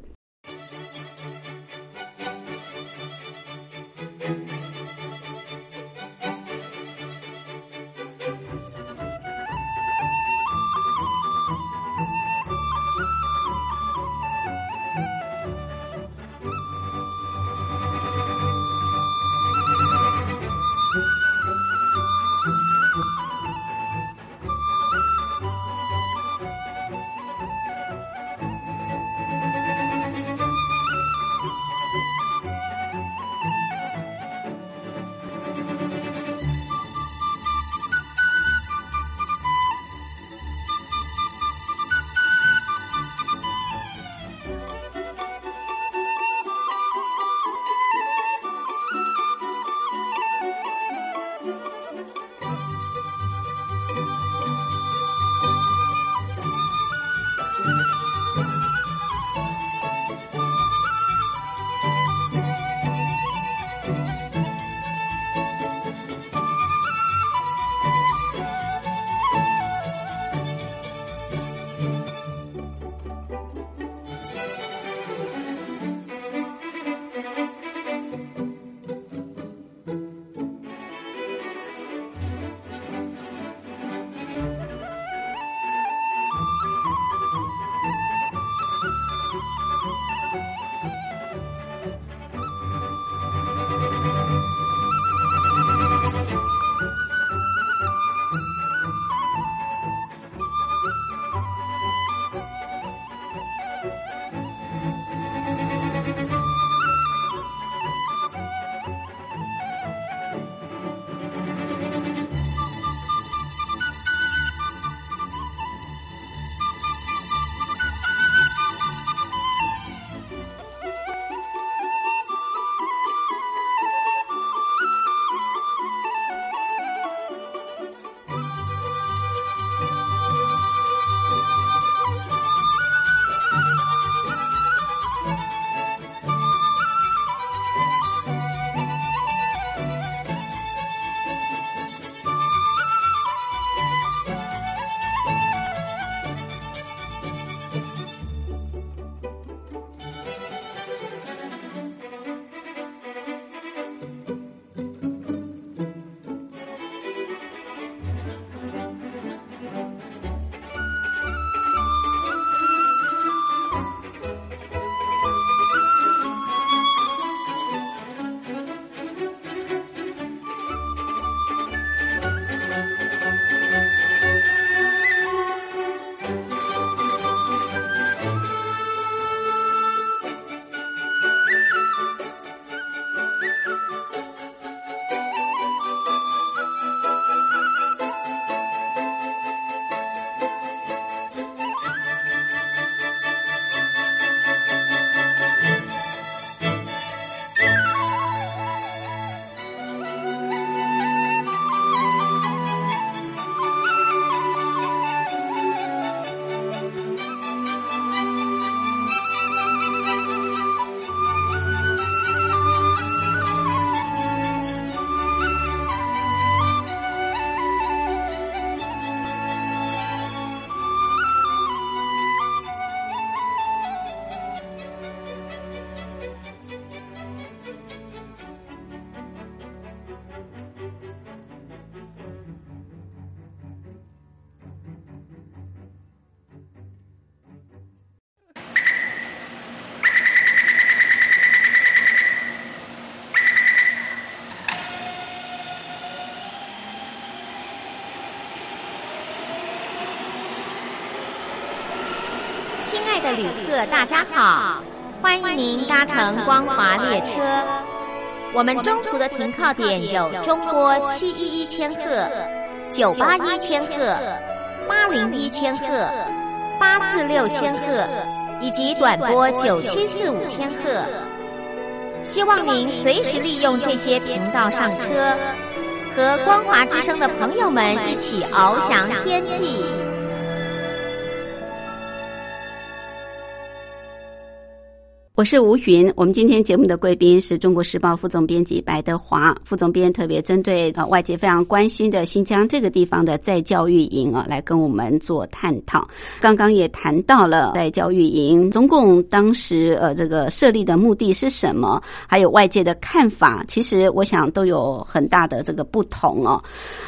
[SPEAKER 5] 旅客，大家好，欢迎您搭乘光华列车。我们中途的停靠点有中波七一一千赫、九八一千赫、八零一千赫、八四六千赫，以及短波九七四五千赫。希望您随时利用这些频道上车，和光华之声的朋友们一起翱翔天际。
[SPEAKER 1] 我是吴云，我们今天节目的贵宾是中国时报副总编辑白德华副总编，特别针对呃外界非常关心的新疆这个地方的在教育营啊，来跟我们做探讨。刚刚也谈到了在教育营，中共当时呃这个设立的目的是什么，还有外界的看法，其实我想都有很大的这个不同哦。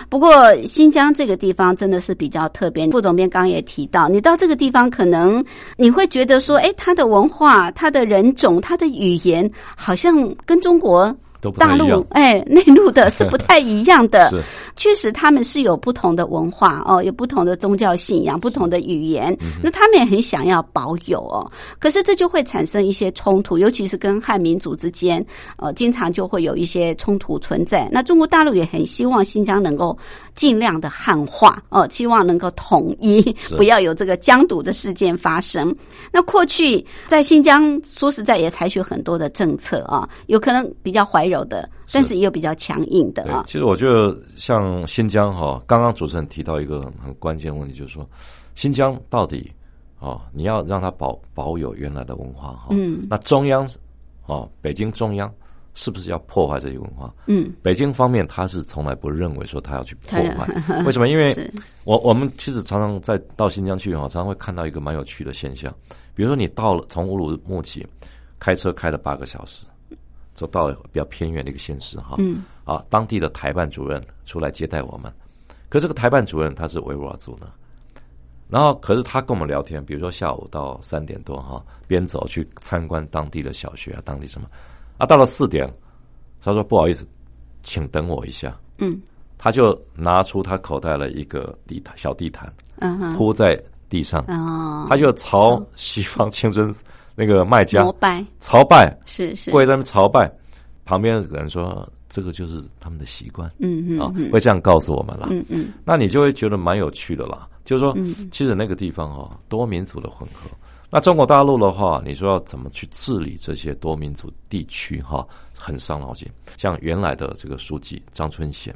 [SPEAKER 1] 不过新疆这个地方真的是比较特别，副总编刚刚也提到，你到这个地方可能你会觉得说，哎，它的文化、它的人种、他的语言，好像跟中国大陆。哎内陆的 是不太一样的。确实他们是有不同的文化哦，有不同的宗教信仰、不同的语言，那他们也很想要保有哦。可是这就会产生一些冲突，尤其是跟汉民族之间，呃，经常就会有一些冲突存在。那中国大陆也很希望新疆能够尽量的汉化哦，希望能够统一，不要有这个疆独的事件发生。那过去在新疆，说实在也采取很多的政策啊，有可能比较怀柔的，但是也有比较强硬的啊，。
[SPEAKER 3] 对其实我觉得像新疆哈，刚刚主持人提到一个很关键问题，就是说新疆到底哦，你要让它保保有原来的文化哈，
[SPEAKER 1] 嗯
[SPEAKER 3] 那中央哦，北京中央是不是要破坏这些文化？
[SPEAKER 1] 嗯，
[SPEAKER 3] 北京方面他是从来不认为说他要去破坏，为什么？因为 我我们其实常常在到新疆去哈，常常会看到一个蛮有趣的现象，比如说你到了从乌鲁木齐开车开了八个小时，就到了比较偏远的一个县市哈，
[SPEAKER 1] 嗯。
[SPEAKER 3] 啊，当地的台办主任出来接待我们，可这个台办主任他是维吾尔族的，然后可是他跟我们聊天，比如说下午到三点多哈，边走去参观当地的小学啊，当地什么啊，到了四点，他说不好意思，请等我一下，
[SPEAKER 1] 嗯
[SPEAKER 3] 他就拿出他口袋的一个地毯小地毯
[SPEAKER 1] 嗯哼
[SPEAKER 3] 铺在地上，
[SPEAKER 1] 哦，
[SPEAKER 3] 他就朝西方清真那个卖家
[SPEAKER 1] 膜拜
[SPEAKER 3] 朝拜，
[SPEAKER 1] 是是，
[SPEAKER 3] 跪在那边朝拜，旁边的人说这个就是他们的习惯啊
[SPEAKER 1] 嗯嗯，啊
[SPEAKER 3] 会这样告诉我们了。
[SPEAKER 1] 嗯嗯
[SPEAKER 3] 那你就会觉得蛮有趣的啦。就是说
[SPEAKER 1] 嗯，
[SPEAKER 3] 其实那个地方哦，多民族的混合。那中国大陆的话，你说要怎么去治理这些多民族地区哈，很伤脑筋。像原来的这个书记张春贤，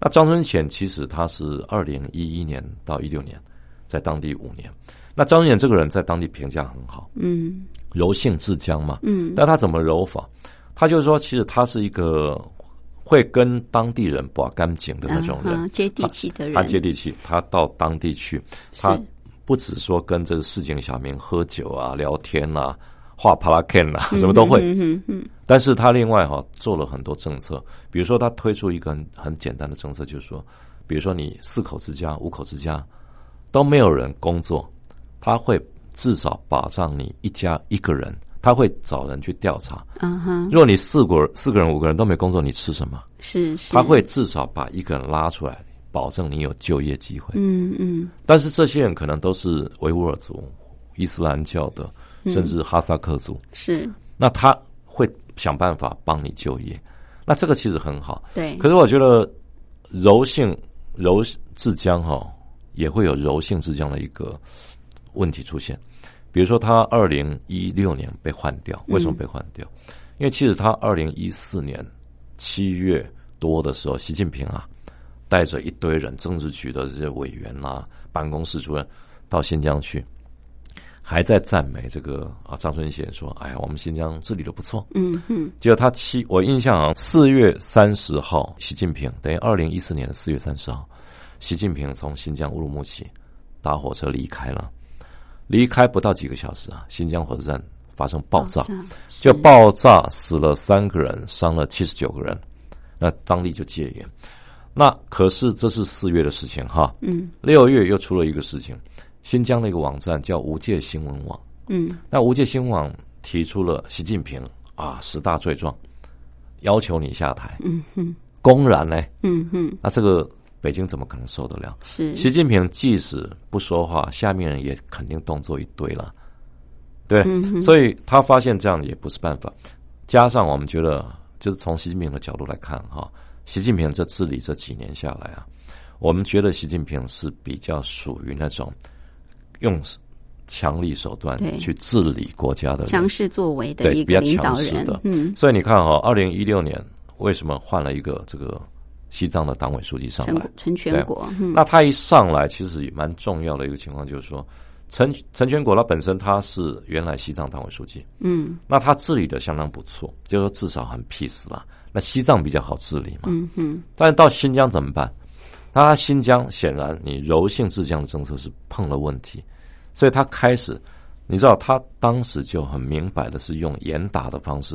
[SPEAKER 3] 那张春贤其实他是二零一一年到一六年在当地五年。那张春贤这个人在当地评价很好，
[SPEAKER 1] 嗯
[SPEAKER 3] 柔性至江嘛。
[SPEAKER 1] 嗯
[SPEAKER 3] 那他怎么柔法？他就是说，其实他是一个会跟当地人把干净的那种人，
[SPEAKER 1] 嗯接地气的人，
[SPEAKER 3] 他接地气，他到当地去，他
[SPEAKER 1] 是
[SPEAKER 3] 不只说跟这个市井小民喝酒啊、聊天啊、画帕拉 Ken 啊，什么都会。
[SPEAKER 1] 嗯嗯嗯
[SPEAKER 3] 但是他另外哈、做了很多政策，比如说他推出一个很很简单的政策，就是说，比如说你四口之家、五口之家都没有人工作，他会至少保障你一家一个人，他会找人去调查。
[SPEAKER 1] 嗯哼，
[SPEAKER 3] 如果你四个人、四个人、五个人都没工作，你吃什么？
[SPEAKER 1] 是是，
[SPEAKER 3] 他会至少把一个人拉出来，保证你有就业机会。
[SPEAKER 1] 嗯嗯
[SPEAKER 3] 但是这些人可能都是维吾尔族、伊斯兰教的，
[SPEAKER 1] 嗯
[SPEAKER 3] 甚至哈萨克族。
[SPEAKER 1] 是
[SPEAKER 3] 那他会想办法帮你就业。那这个其实很好。
[SPEAKER 1] 对，
[SPEAKER 3] 可是我觉得柔性柔治江哈、也会有柔性治江的一个问题出现。比如说，他二零一六年被换掉，为什么被换掉？因为其实他二零一四年七月多的时候，习近平啊带着一堆人，政治局的这些委员啊、办公室主任到新疆去，还在赞美这个啊张春贤说：“哎呀，我们新疆治理的不错。”
[SPEAKER 1] 嗯嗯
[SPEAKER 3] 结果他七，我印象啊，四月三十号，习近平等于二零一四年的四月三十号，习近平从新疆乌鲁木齐搭火车离开了。离开不到几个小时啊，新疆火车站发生爆炸，就爆炸死了三个人，伤了七十九个人。那当地就戒严。那可是这是四月的事情哈，
[SPEAKER 1] 嗯。
[SPEAKER 3] 六月又出了一个事情，新疆的一个网站叫无界新闻网。
[SPEAKER 1] 嗯。
[SPEAKER 3] 那无界新闻网提出了习近平啊十大罪状，要求你下台，
[SPEAKER 1] 嗯哼。
[SPEAKER 3] 公然呢，
[SPEAKER 1] 嗯哼。
[SPEAKER 3] 那这个北京怎么可能受得了？
[SPEAKER 1] 是。
[SPEAKER 3] 习近平即使不说话，下面人也肯定动作一堆了，对，
[SPEAKER 1] 嗯
[SPEAKER 3] 所以他发现这样也不是办法。加上我们觉得，就是从习近平的角度来看哈，习近平这治理这几年下来啊，我们觉得习近平是比较属于那种用强力手段去治理国家的
[SPEAKER 1] 强势作为的
[SPEAKER 3] 对
[SPEAKER 1] 一个领导人
[SPEAKER 3] 的，
[SPEAKER 1] 嗯，
[SPEAKER 3] 所以你看哈、二零一六年为什么换了一个这个西藏的党委书记上来
[SPEAKER 1] 陈？陈全
[SPEAKER 3] 对
[SPEAKER 1] 国，嗯，
[SPEAKER 3] 那他一上来，其实也蛮重要的一个情况，就是说，陈陈全国他本身他是原来西藏党委书记，
[SPEAKER 1] 嗯
[SPEAKER 3] 那他治理的相当不错，就是说至少很 peace 啦。那西藏比较好治理嘛，
[SPEAKER 1] 嗯嗯，
[SPEAKER 3] 但是到新疆怎么办？那他新疆显然你柔性治疆的政策是碰了问题，所以他开始，你知道他当时就很明白的是用严打的方式，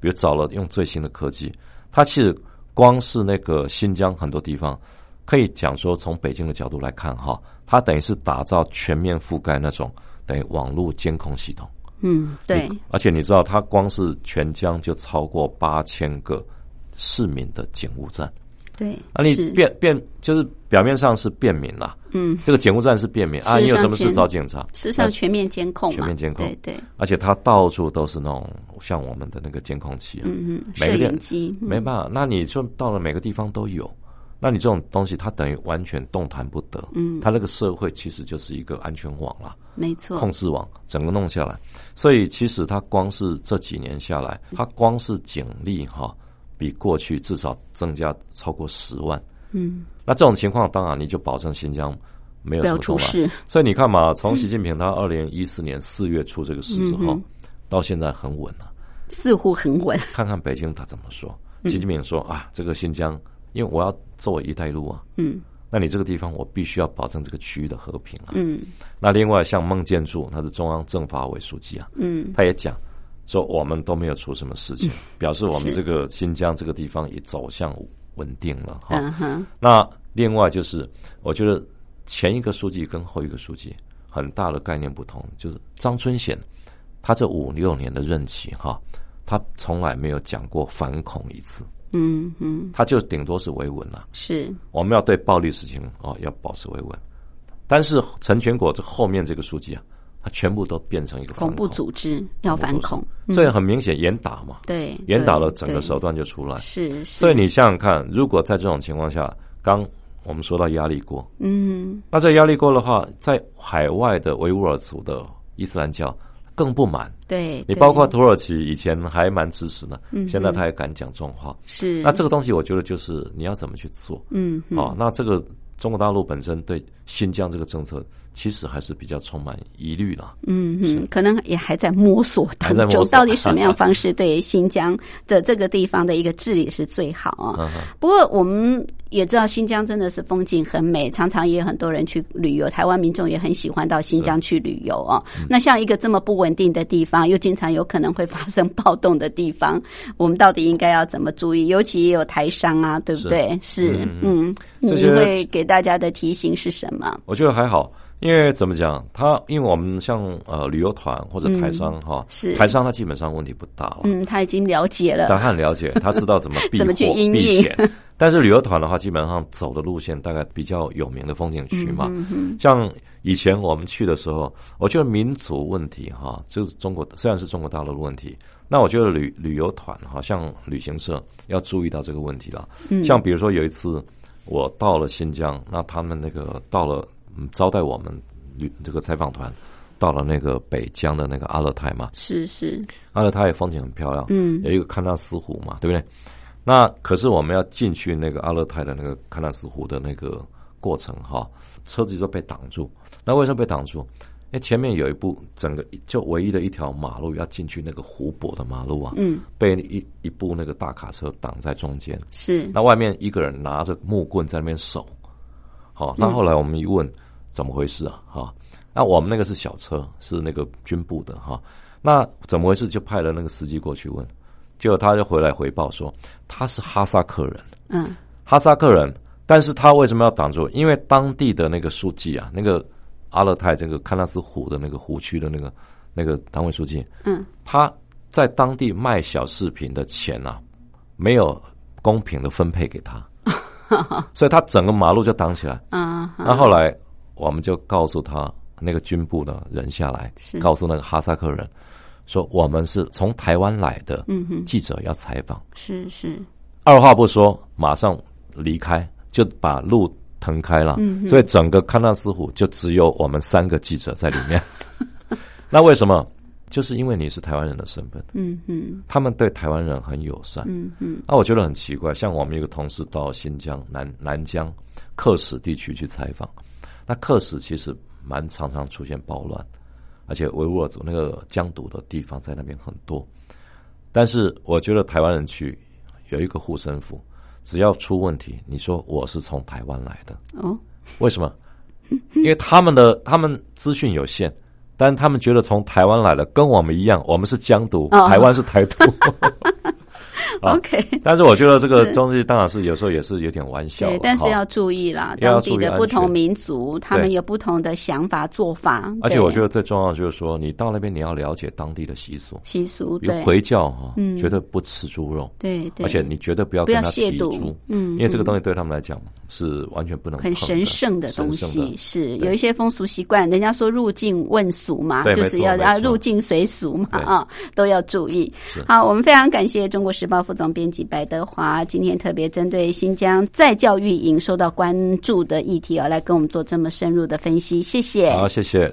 [SPEAKER 3] 比如找了用最新的科技，他其实光是那个新疆很多地方，可以讲说从北京的角度来看哈，他等于是打造全面覆盖那种等于网络监控系统。
[SPEAKER 1] 嗯，对，
[SPEAKER 3] 而且你知道，它光是全疆就超过八千个市民的警务站。
[SPEAKER 1] 对，
[SPEAKER 3] 啊，你
[SPEAKER 1] 是。
[SPEAKER 3] 便便就是表面上是便民啦，
[SPEAKER 1] 嗯，
[SPEAKER 3] 这个警务站是便民啊，你有什么事找警察？那
[SPEAKER 1] 实际上全面监控，
[SPEAKER 3] 全面监控。
[SPEAKER 1] 对对，
[SPEAKER 3] 而且它到处都是那种像我们的那个监控器啊，
[SPEAKER 1] 嗯嗯，摄影机，嗯。
[SPEAKER 3] 没办法，那你就到了每个地方都有，那你这种东西它等于完全动弹不得，
[SPEAKER 1] 嗯。
[SPEAKER 3] 它那个社会其实就是一个安全网啦。
[SPEAKER 1] 没错，
[SPEAKER 3] 控制网整个弄下来，所以其实它光是这几年下来，它光是警力哈、比过去至少增加超过十万。
[SPEAKER 1] 嗯，
[SPEAKER 3] 那这种情况，当然你就保证新疆没有。
[SPEAKER 1] 出事，
[SPEAKER 3] 所以你看嘛，从习近平他二零一四年四月出这个事之后，
[SPEAKER 1] 嗯
[SPEAKER 3] 到现在很稳了、
[SPEAKER 1] 似乎很稳，
[SPEAKER 3] 看看北京他怎么说。
[SPEAKER 1] 嗯。
[SPEAKER 3] 习近平说啊，这个新疆，因为我要作为“一带一路”啊，
[SPEAKER 1] 嗯。
[SPEAKER 3] 那你这个地方我必须要保证这个区域的和平啊。
[SPEAKER 1] 嗯。
[SPEAKER 3] 那另外像孟建柱，他是中央政法委书记啊，
[SPEAKER 1] 嗯，
[SPEAKER 3] 他也讲说我们都没有出什么事情，表示我们这个新疆这个地方也走向稳定了哈。
[SPEAKER 1] 嗯，
[SPEAKER 3] 那另外就是，我觉得前一个书记跟后一个书记很大的概念不同，就是张春贤，他这五六年的任期哈，他从来没有讲过反恐一次，
[SPEAKER 1] 嗯嗯，
[SPEAKER 3] 他就顶多是维稳了。
[SPEAKER 1] 是，
[SPEAKER 3] 我们要对暴力事情哦要保持维稳，但是陈全国这后面这个书记啊，他全部都变成一个
[SPEAKER 1] 恐。怖组织要反恐，
[SPEAKER 3] 所以很明显严打嘛，
[SPEAKER 1] 对，
[SPEAKER 3] 严打了整个手段就出来。
[SPEAKER 1] 是，是。
[SPEAKER 3] 所以你想想看，如果在这种情况下，刚我们说到压力锅，
[SPEAKER 1] 嗯。
[SPEAKER 3] 那这压力锅的话，在海外的维吾尔族的伊斯兰教更不满。
[SPEAKER 1] 对，
[SPEAKER 3] 你包括土耳其以前还蛮支持的，
[SPEAKER 1] 嗯
[SPEAKER 3] 现在他也敢讲这种话。
[SPEAKER 1] 是
[SPEAKER 3] 那这个东西，我觉得就是你要怎么去做。
[SPEAKER 1] 嗯嗯
[SPEAKER 3] 哦，那这个中国大陆本身对新疆这个政策，其实还是比较充满疑虑的。
[SPEAKER 1] 嗯嗯，可能也还在摸索当中，到底什么样方式对新疆的这个地方的一个治理是最好啊？
[SPEAKER 3] 嗯，
[SPEAKER 1] 不过我们也知道新疆真的是风景很美，常常也有很多人去旅游，台湾民众也很喜欢到新疆去旅游哦。
[SPEAKER 3] 嗯
[SPEAKER 1] 那像一个这么不稳定的地方，又经常有可能会发生暴动的地方，我们到底应该要怎么注意？尤其也有台商啊，对不对？是，
[SPEAKER 3] 嗯
[SPEAKER 1] 嗯，你会给大家的提醒是什么？
[SPEAKER 3] 我觉得还好，因为怎么讲，他因为我们像呃旅游团或者台商哈、
[SPEAKER 1] 嗯是
[SPEAKER 3] 台商他基本上问题不大了。
[SPEAKER 1] 嗯，他已经了解了，
[SPEAKER 3] 他很了解，他知道怎么避
[SPEAKER 1] 怎么去
[SPEAKER 3] 避险。但是旅游团的话，基本上走的路线大概比较有名的风景区嘛。像以前我们去的时候，我觉得民族问题哈，就是中国虽然是中国大陆的问题，那我觉得旅旅游团哈，像旅行社要注意到这个问题了。
[SPEAKER 1] 嗯
[SPEAKER 3] 像比如说有一次我到了新疆，那他们那个到了嗯招待我们旅这个采访团。到了那个北疆的那个阿勒泰嘛，
[SPEAKER 1] 是是，
[SPEAKER 3] 阿勒泰风景很漂亮，
[SPEAKER 1] 嗯
[SPEAKER 3] 有一个喀纳斯湖嘛，对不对？那可是我们要进去那个阿勒泰的那个喀纳斯湖的那个过程哈，车子就被挡住。那为什么被挡住？因为前面有一部整个就唯一的一条马路要进去那个湖泊的马路啊，
[SPEAKER 1] 嗯
[SPEAKER 3] 被一一部那个大卡车挡在中间。
[SPEAKER 1] 是，
[SPEAKER 3] 那外面一个人拿着木棍在那边守。好，那后来我们一问怎么回事啊？哈，那我们那个是小车，是那个军部的哈。那怎么回事？就派了那个司机过去问，结果他就回来回报说他是哈萨克人，
[SPEAKER 1] 嗯。
[SPEAKER 3] 哈萨克人，但是他为什么要挡住？因为当地的那个书记啊，那个阿勒泰这个喀纳斯湖的那个湖区的那个那个党委书记，
[SPEAKER 1] 嗯。
[SPEAKER 3] 他在当地卖小饰品的钱啊，没有公平的分配给他，所以他整个马路就挡起来。
[SPEAKER 1] 嗯，
[SPEAKER 3] 那后来我们就告诉他那个军部的人下来
[SPEAKER 1] 是，
[SPEAKER 3] 告诉那个哈萨克人说，我们是从台湾来的
[SPEAKER 1] 嗯哼。
[SPEAKER 3] 记者要采访，
[SPEAKER 1] 是是，
[SPEAKER 3] 二话不说马上离开，就把路腾开了。
[SPEAKER 1] 嗯哼。
[SPEAKER 3] 所以整个喀纳斯湖就只有我们三个记者在里面。那为什么？就是因为你是台湾人的身份，
[SPEAKER 1] 嗯嗯
[SPEAKER 3] 他们对台湾人很友善。
[SPEAKER 1] 嗯嗯
[SPEAKER 3] 那、我觉得很奇怪，像我们一个同事到新疆南南疆克什地区去采访，那克什其实蛮常常出现暴乱，而且维吾尔族那个疆独的地方在那边很多。但是我觉得台湾人去有一个护身符，只要出问题，你说我是从台湾来的，
[SPEAKER 1] 哦，
[SPEAKER 3] 为什么？因为他们的他们资讯有限，但他们觉得从台湾来的跟我们一样，我们是疆独，
[SPEAKER 1] 哦
[SPEAKER 3] 台湾是台独。啊
[SPEAKER 1] OK，
[SPEAKER 3] 但是我觉得这个东西当然是有时候也是有点玩笑
[SPEAKER 1] 对，但是要注意啦，当地的不同民族，他们有不同的想法做法，
[SPEAKER 3] 而且我觉
[SPEAKER 1] 得
[SPEAKER 3] 得最重要的就是说，你到那边你要了解当地的习俗，
[SPEAKER 1] 习俗对。
[SPEAKER 3] 回教哈，
[SPEAKER 1] 嗯。
[SPEAKER 3] 绝对不吃猪肉，
[SPEAKER 1] 对对，
[SPEAKER 3] 而且你绝对不要
[SPEAKER 1] 不要
[SPEAKER 3] 跟他
[SPEAKER 1] 亵渎
[SPEAKER 3] 猪，
[SPEAKER 1] 嗯
[SPEAKER 3] 因为这个
[SPEAKER 1] 嗯
[SPEAKER 3] 东西对他们来讲是完全不能
[SPEAKER 1] 很神圣的东西，是有一些风俗习惯，人家说入境问俗嘛，就是要要入境随俗嘛啊，都要注意。
[SPEAKER 3] 是。
[SPEAKER 1] 好，我们非常感谢中国时报副总编辑白德华，今天特别针对新疆再教育营受到关注的议题而，来跟我们做这么深入的分析，谢谢。
[SPEAKER 3] 好，谢谢。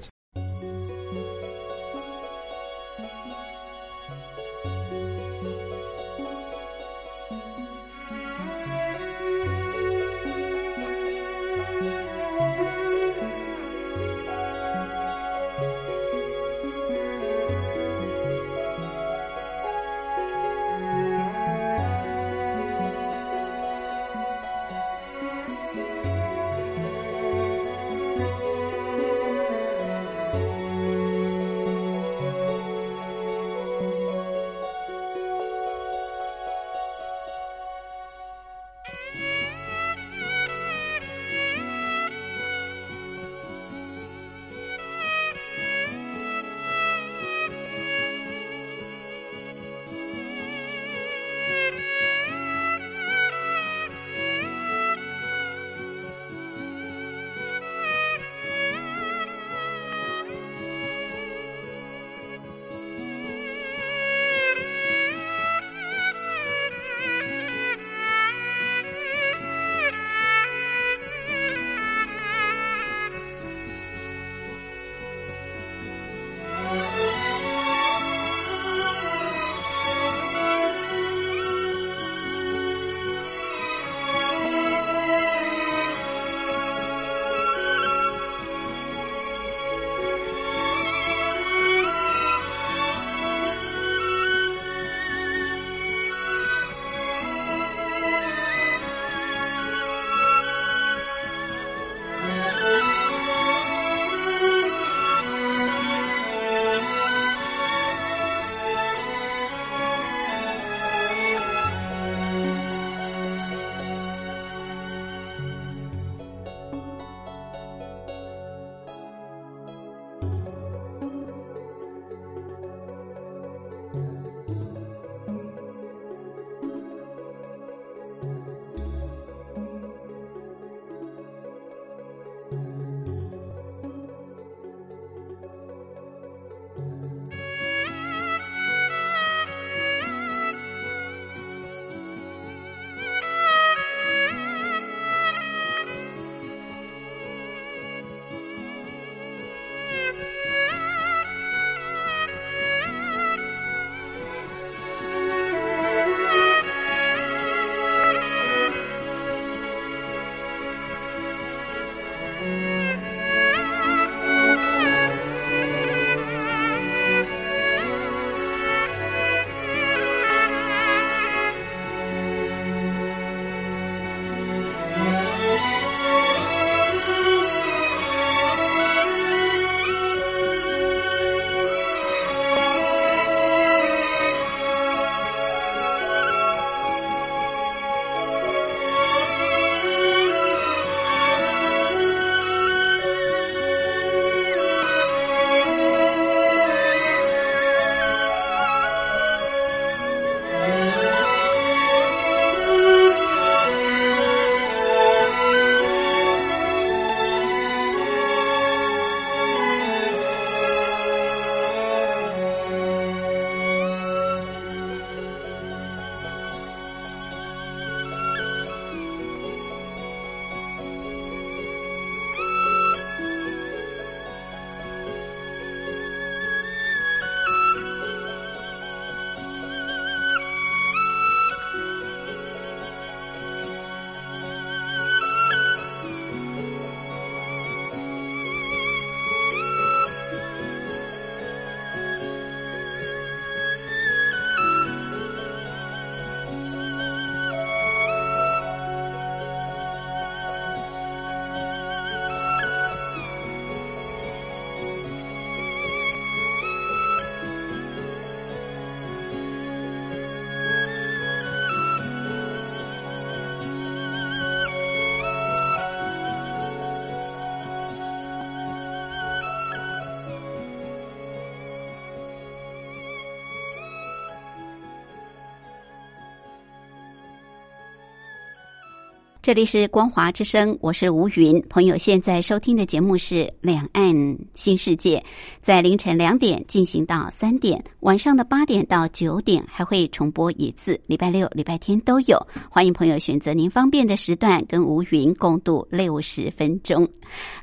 [SPEAKER 1] 这里是光华之声，我是吴云。朋友现在收听的节目是《两岸新世界》，在凌晨两点进行到三点，晚上的八点到九点还会重播一次，礼拜六、礼拜天都有。欢迎朋友选择您方便的时段，跟吴云共度六十分钟。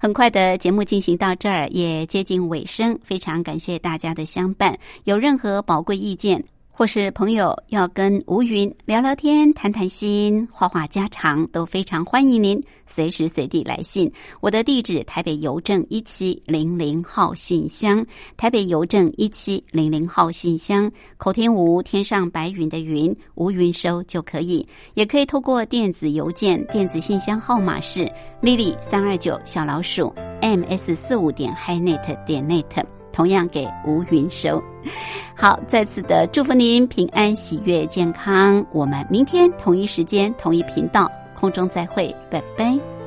[SPEAKER 1] 很快的节目进行到这儿，也接近尾声，非常感谢大家的相伴。有任何宝贵意见，或是朋友要跟吴云聊聊天、谈谈心、话话家常，都非常欢迎您随时随地来信。我的地址：台北邮政一七零零号信箱，台北邮政一七零零号信箱。口天吴，天上白云的云，吴云收就可以，也可以透过电子邮件，电子信箱号码是 lily 三二九小老鼠 ms 四五点 hinet 点 net。同样给吴云收，好，再次的祝福您平安、喜悦、健康。我们明天同一时间、同一频道空中再会，拜拜。